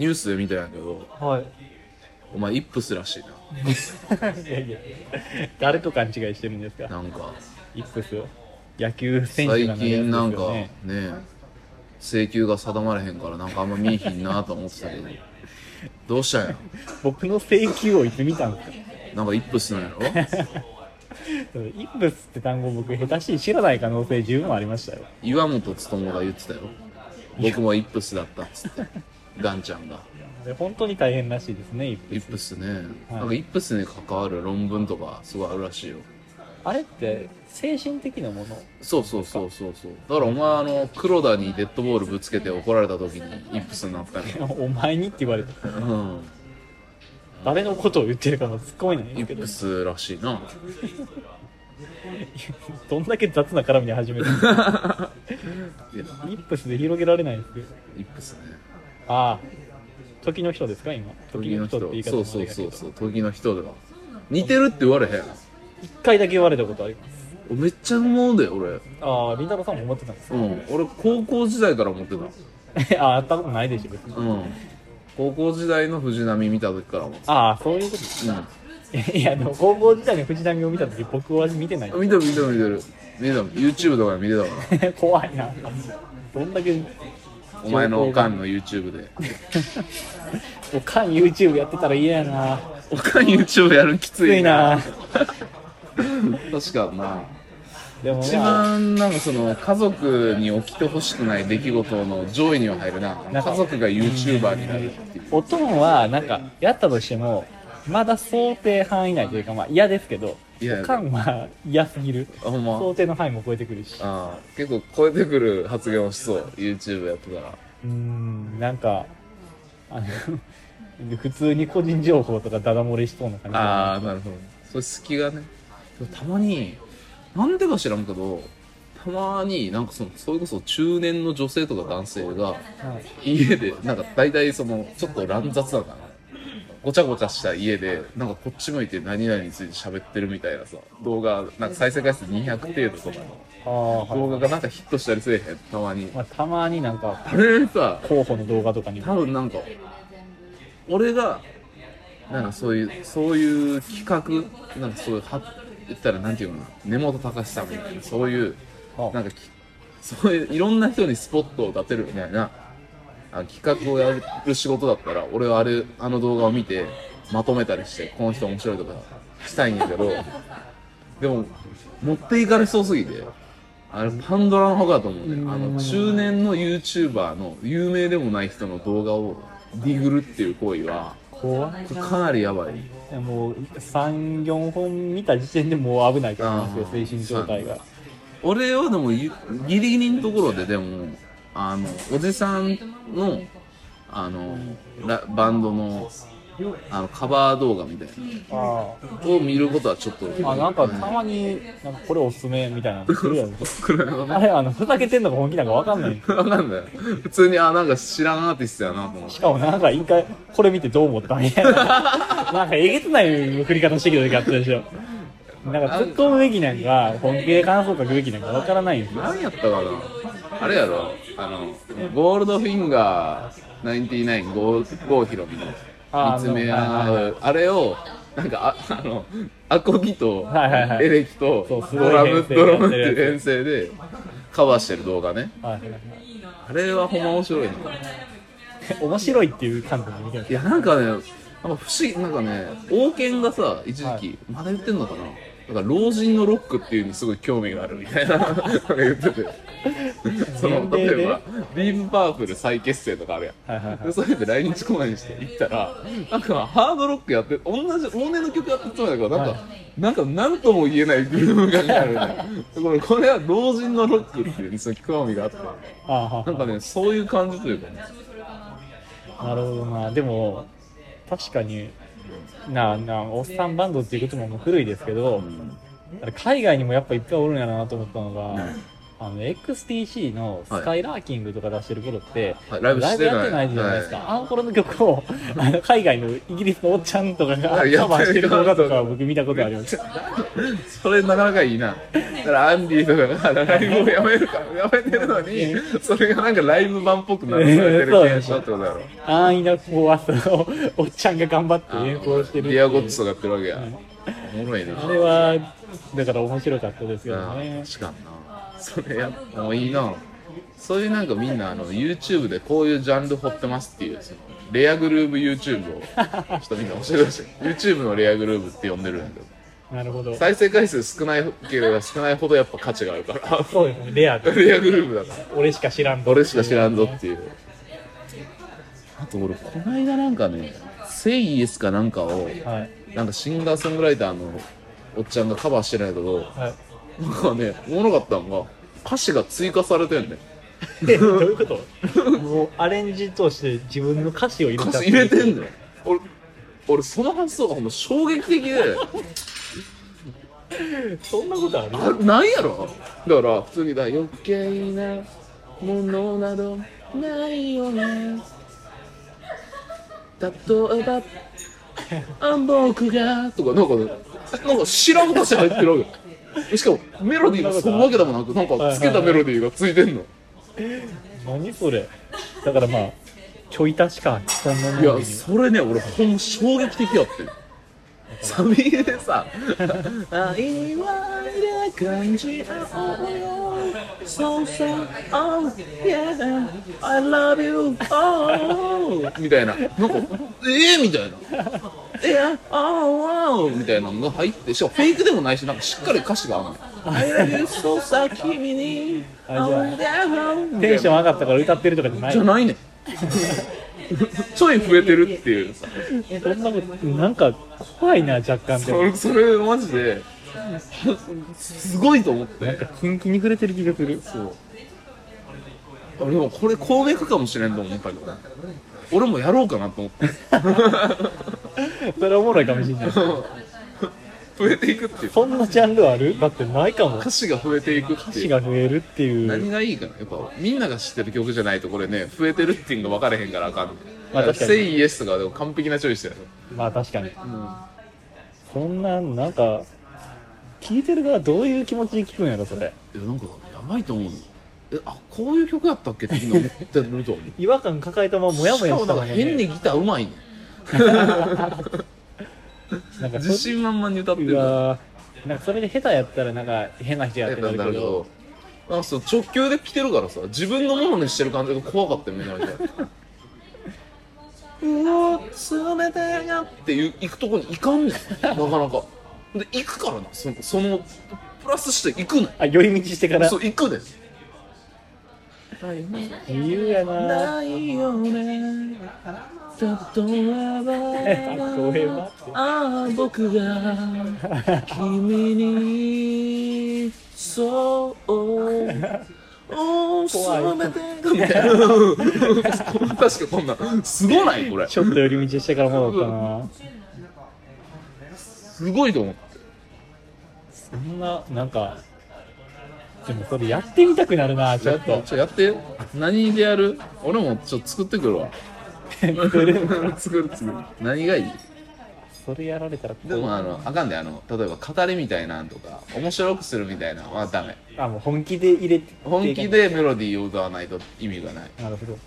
ニュースで見たんやけどはい。お前イップスらしいいやいや。誰と勘違いしてるんですか？ななんか。イップス野球選手最近なんかね請求が定まれへんからなんかあんま見えひんなと思ってたけど。どうしたんや僕の請求をいつ見たんですか？なんかイップスなんやろ？イップスって単語僕下手しい知らない可能性十分ありましたよ。岩本勉が言ってたよ。僕もイップスだったっつってガンちゃんが。で本当に大変らしいですねイップス。ね、はい。なんかイップスに関わる論文とかすごいあるらしいよ。あれって精神的なもの？そうそうそうそうそう。だからお前あの黒田にデッドボールぶつけて怒られた時にイップスになったね。お前にって言われた。うん。誰のことを言ってるかも突っ込めないんイップスらしいな。どんだけ雑な絡みで始めた イップスで広げられないんですイップスねああ。時の人ですか今？時の人って言い方もそうそうそうそう。時の人では似てるって言われへん。一回だけ言われたことあります。めっちゃ思うで俺。あありんたろーさんも思ってたんですか？うん。俺高校時代から思ってた。ああ会ったことないでしょ別に。うん。高校時代の藤波見た時から思ってたああそういうことです いやでも高校時代に藤波を見た時僕は見てない。うん見てる見てる見てる。見てた YouTube とかで見てたか 怖いな。どんだけらお前のおかんの YouTube で。おかん YouTube やってたら嫌やな。おかん YouTube やるんききついな。な確かになでも一まあ番なんかその家族に起きてほしくない出来事の上位には入るな。家族が YouTuber になるっていう。おとんはなんかやったとしてもまだ想定範囲内というかまあ嫌ですけどいやおかんは嫌すぎる。あほんま。想定の範囲も超えてくるし。ああ結構超えてくる発言をしそう。YouTube やってたら。うーんなんかあの普通に個人情報とかダダ漏れしそうな感じああなるほどそれ隙がね。でもたまになんでか知らんけどたまになんかそのそれこそ中年の女性とか男性がはい。家でなんか大体そのちょっと乱雑なのかなごちゃごちゃした家でなんかこっち向いて何々について喋ってるみたいなさ動画なんか再生回数200程度とかの動画がなんかヒットしたりせえへんたまに。まあ、たまになんかあれさ候補の動画とかに多分なんか俺がなんかそういうそういう企画なんかそういうは言ったらなんていうのかな根本隆さんみたいなそういうあ。なんかきそういういろんな人にスポットを当てるみたいなあ企画をやる仕事だったら俺はあれあの動画を見てまとめたりしてこの人面白いとかしたいんやけどでも持っていかれそうすぎてあれパンドラの方だと思うね。あの中年の YouTuber の有名でもない人の動画をディグるっていう行為は怖いな。かなりやばい。いやもう34本見た時点でもう危ないと思いますよあ。ー精神状態が。俺はでもゆギリギリのところででもあのおじさんのあのラバンドのあのカバー動画みたいあなのを見ることはちょっとあなんかたまになんかこれおすすめみたいなの来るやんくらいのねあれあのふざけてんのか本気なんか分かんない。わかんない。普通にあなんか知らんアーティストやなと思ってしかもなんか一回これ見てどう思ったみたいな。なんかえげつない振り方してきた時あったでしょ。なんか突っ込むべきなんか本気で感想書くべきなんか分からないんですよ。何やったかな。あれやろあのゴールドフィンガー99ゴーゴーヒロミのあ見つめ合うあれをなんかああのアコギとはいはいはい。エレキとドラム編成ドラムっていう編成でカバーしてる動画ね。はいはいはい。あれはほんま面白いな面白いっていう観点で見てまい。やなんかねなんか不思議なんかね王権がさ一時期、はい。まだ言ってんのかな？なんか老人のロックっていうにすごい興味があるみたいななんか言っててその例えばディープパワフル再結成とかあるやん。はいはいはい。でそれで来日公演して行ったらなんかハードロックやって同じ往年の曲やってるつもりだけどなんか、はなんか何とも言えないグルーヴ感があるねこれこれは老人のロックっていうにすごい興味があって。ああはなんかねそういう感じというかね。なるほどな。でも確かになあなあおっさんバンドっていうことももう古いですけど、あれ海外にもやっぱいっぱいおるんやなと思ったのが、あの XTC のスカイラーキングとか出してる頃って、はい。ライブやってないじゃないですか、あの頃の曲をあの海外のイギリスのおっちゃんとかがカバーしてる動画とか僕見たことあります。それなかなかいいな。だからアンディとかがライブをやめるか、やめてるのに、それがなんかライブ版っぽくならされてる現象ってことだろ。安易なフォーアスをおっちゃんが頑張って演奏してるディアゴッツとかやってるわけや。おもろいな。あれはだから面白かったですけどあね確かにな。それやもういいな。そういうなんかみんなあの YouTube でこういうジャンル掘ってますっていうそのレアグルーブ YouTube をちょっとみんな教えてほしい。YouTube のレアグルーブって呼んでるんだけど。なるほど。再生回数少ないければ少ないほどやっぱ価値があるから。そうですね。レアで レアグルーブだから。俺しか知らんぞ俺しか知らんぞっていう。あと俺この間なんかね「セイイエスかなんかをはい。なんかシンガーソングライターのおっちゃんがカバーしてるんやけどはいなんかねおもろかったのが歌詞が追加されてんねん。えどういうこと？もうアレンジとして自分の歌詞を入れ歌た詞入れてんのよ。俺俺その発想がほんま衝撃的で。そんなことある？あなんやろ？だから普通にだ余計なものなどないよね。例えばあ僕がとかなんかねなんか知らん歌詞入ってるわけしかもメロディーがそのわけでもなくなんかつけたメロディーがついてんの？何それ。だからまあちょい足しかそんなもいやそれね俺ほんま衝撃的やって。サビでさ「愛はで感じ合おうよ So so oh yeah I love you oh」みたいな。なんか「えー?」みたいな「いや oh oh」みたいなのが入ってしかもフェイクでもないしなんかしっかり歌詞があるの「I love you so so 君に。あじゃあ oh テンション上がったから歌ってるとかじゃない。じゃないね。んちょい増えてるっていう。さそんなことなんか怖いな若干でも。それそれマジですごいと思って。キンキンに触れてる気がする。そう俺もこれ攻撃かもしれんと思ったけど俺もやろうかなと思って。それおもろいかもしれない。増えていくっていう。そんなジャンルある？だってないかも。歌詞が増えていくって歌詞いうが増えるっていう。何がいいかな？やっぱみんなが知ってる曲じゃないとこれね増えてるっていうのが分かれへんからあかん。まあ確かに。セイイエスとかでも完璧なチョイスやろ。まあ確かに、そんななんか聞いてる側どういう気持ちで聞くんやろそれ。いやなんかやばいと思うえあこういう曲やったっけ？って今思ってると思う違和感抱えたままモヤモヤしかもなんかしたままね変にギターうまいね。なんかそ自信満々に歌ってる。うわー。なんかそれで下手やったらなんか変な人やってなるけど。なんかそう直球で来てるからさ。自分のものにしてる感じが怖かったよめちゃめちゃうわ冷たいなっていう行くとこに行かんねん。なかなか。で行くからな。そのそのプラスして行くねん。あ寄り道してから。そう行くねん理由やな。ないよね。例えば例えばってああ僕が君にそうお怖いめてみたいな確かこんなんすごないこれちょっと寄り道してから戻ったなすごいと思ってそんななんかでもそれやってみたくなるなちょっと。ちょやって。何でやる？俺もちょっと作ってくるわ。作る作る作る何がいい？それやられたらでもあのあかんであの例えば語りみたいなんとか面白くするみたいなのはダメ。あもう本気で入れて。本気でメロディーを歌わないと意味がない。なるほど。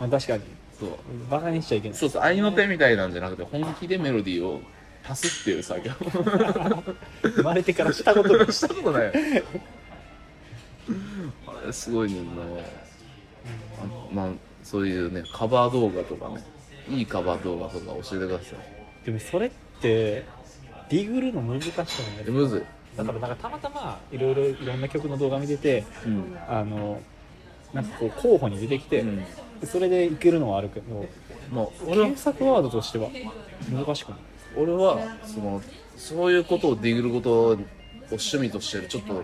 あ確かに。そう。バカにしちゃいけない。そうそう愛の手みたいなんじゃなくて本気でメロディーを足すっていう作業。生まれてからしたことがしたことない。あれすごいねんな。あまあそういうねカバー動画とかね。いいカバー動画とか教えてくださでもそれってディグるの難しくないいむずい。だからなんかたまたまいろいろいろんな曲の動画見ててうん、あのなんかこう候補に出てきて、うん。それでいけるのはあるけどまあ検索ワードとしては難しくない？俺はそのそういうことをディグることを趣味としてるちょっと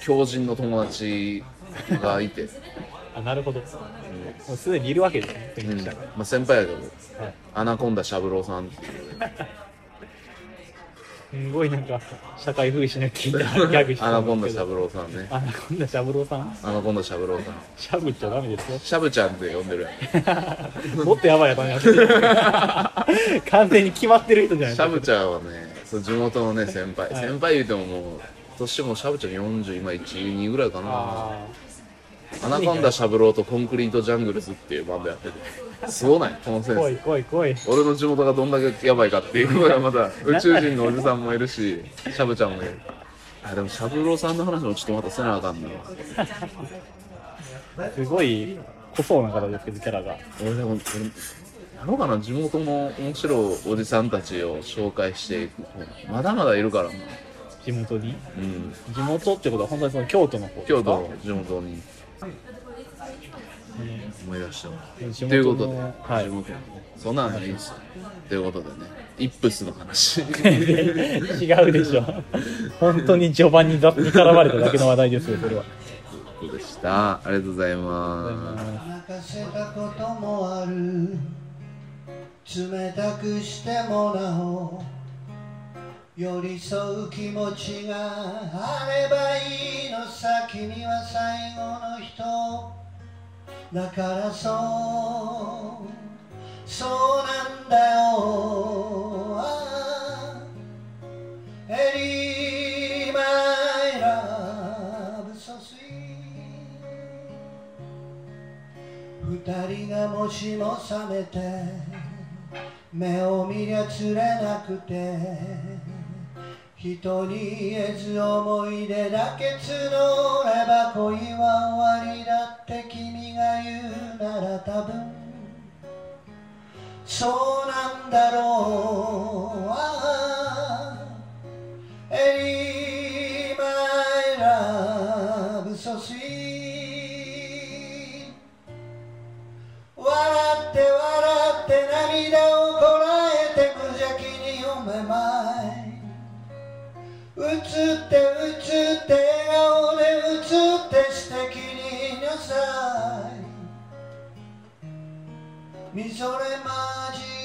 狂人の友達がいて、あなるほど。もうすでにいるわけですねうん。先まあ、先輩やけど。はい。アナコンダ三郎さんっていう すごいなんか社会風刺の効いたギャグしてアナコンダし三郎さんね。アナコンダしゃぶろうさん。アナコンダ三郎さん。しゃぶっちゃダメですよ。シャブちゃんって呼んでる。や んもっとやばいやってる完全に決まってる人じゃない。シャブちゃんはねそう地元のね先輩、はい。先輩言うてももう年もシャブちゃん40今12ぐらいかな。あアナコンダシャブローとコンクリートジャングルズっていうバンドやっててすごない？このセンス。あ濃い濃い濃い。俺の地元がどんだけやばいかっていうのがまた宇宙人のおじさんもいるしシャブちゃんもいる。あでもシャブローさんの話もちょっとまたせなあかんなすごい濃そうな方ですけどキャラが。俺でも俺やろうかな地元の面白いおじさんたちを紹介していくまだまだいるからな。地元に？うん。地元ってことは本当にその京都の方ですか？京都の地元に思い出したということで、はい。そんなんいいですよ。ということでね。イップスの話。違うでしょ。本当に序盤に雑に絡まれただけの話題ですよそれは。でした。ありがとうございます。泣かせたこともある。冷たくしてもなお寄り添う気持ちがあればいいのさ君は最後の人。だからそう。そうなんだよ。ああエリーマイラブソスイ二人がもしも覚めて目を見りゃ釣れなくて。人に言えず思い出だけ募れば恋は終わりだって君が言うなら多分そうなんだろう。って映って笑顔で映って素敵にいなさい。みぞれ混じ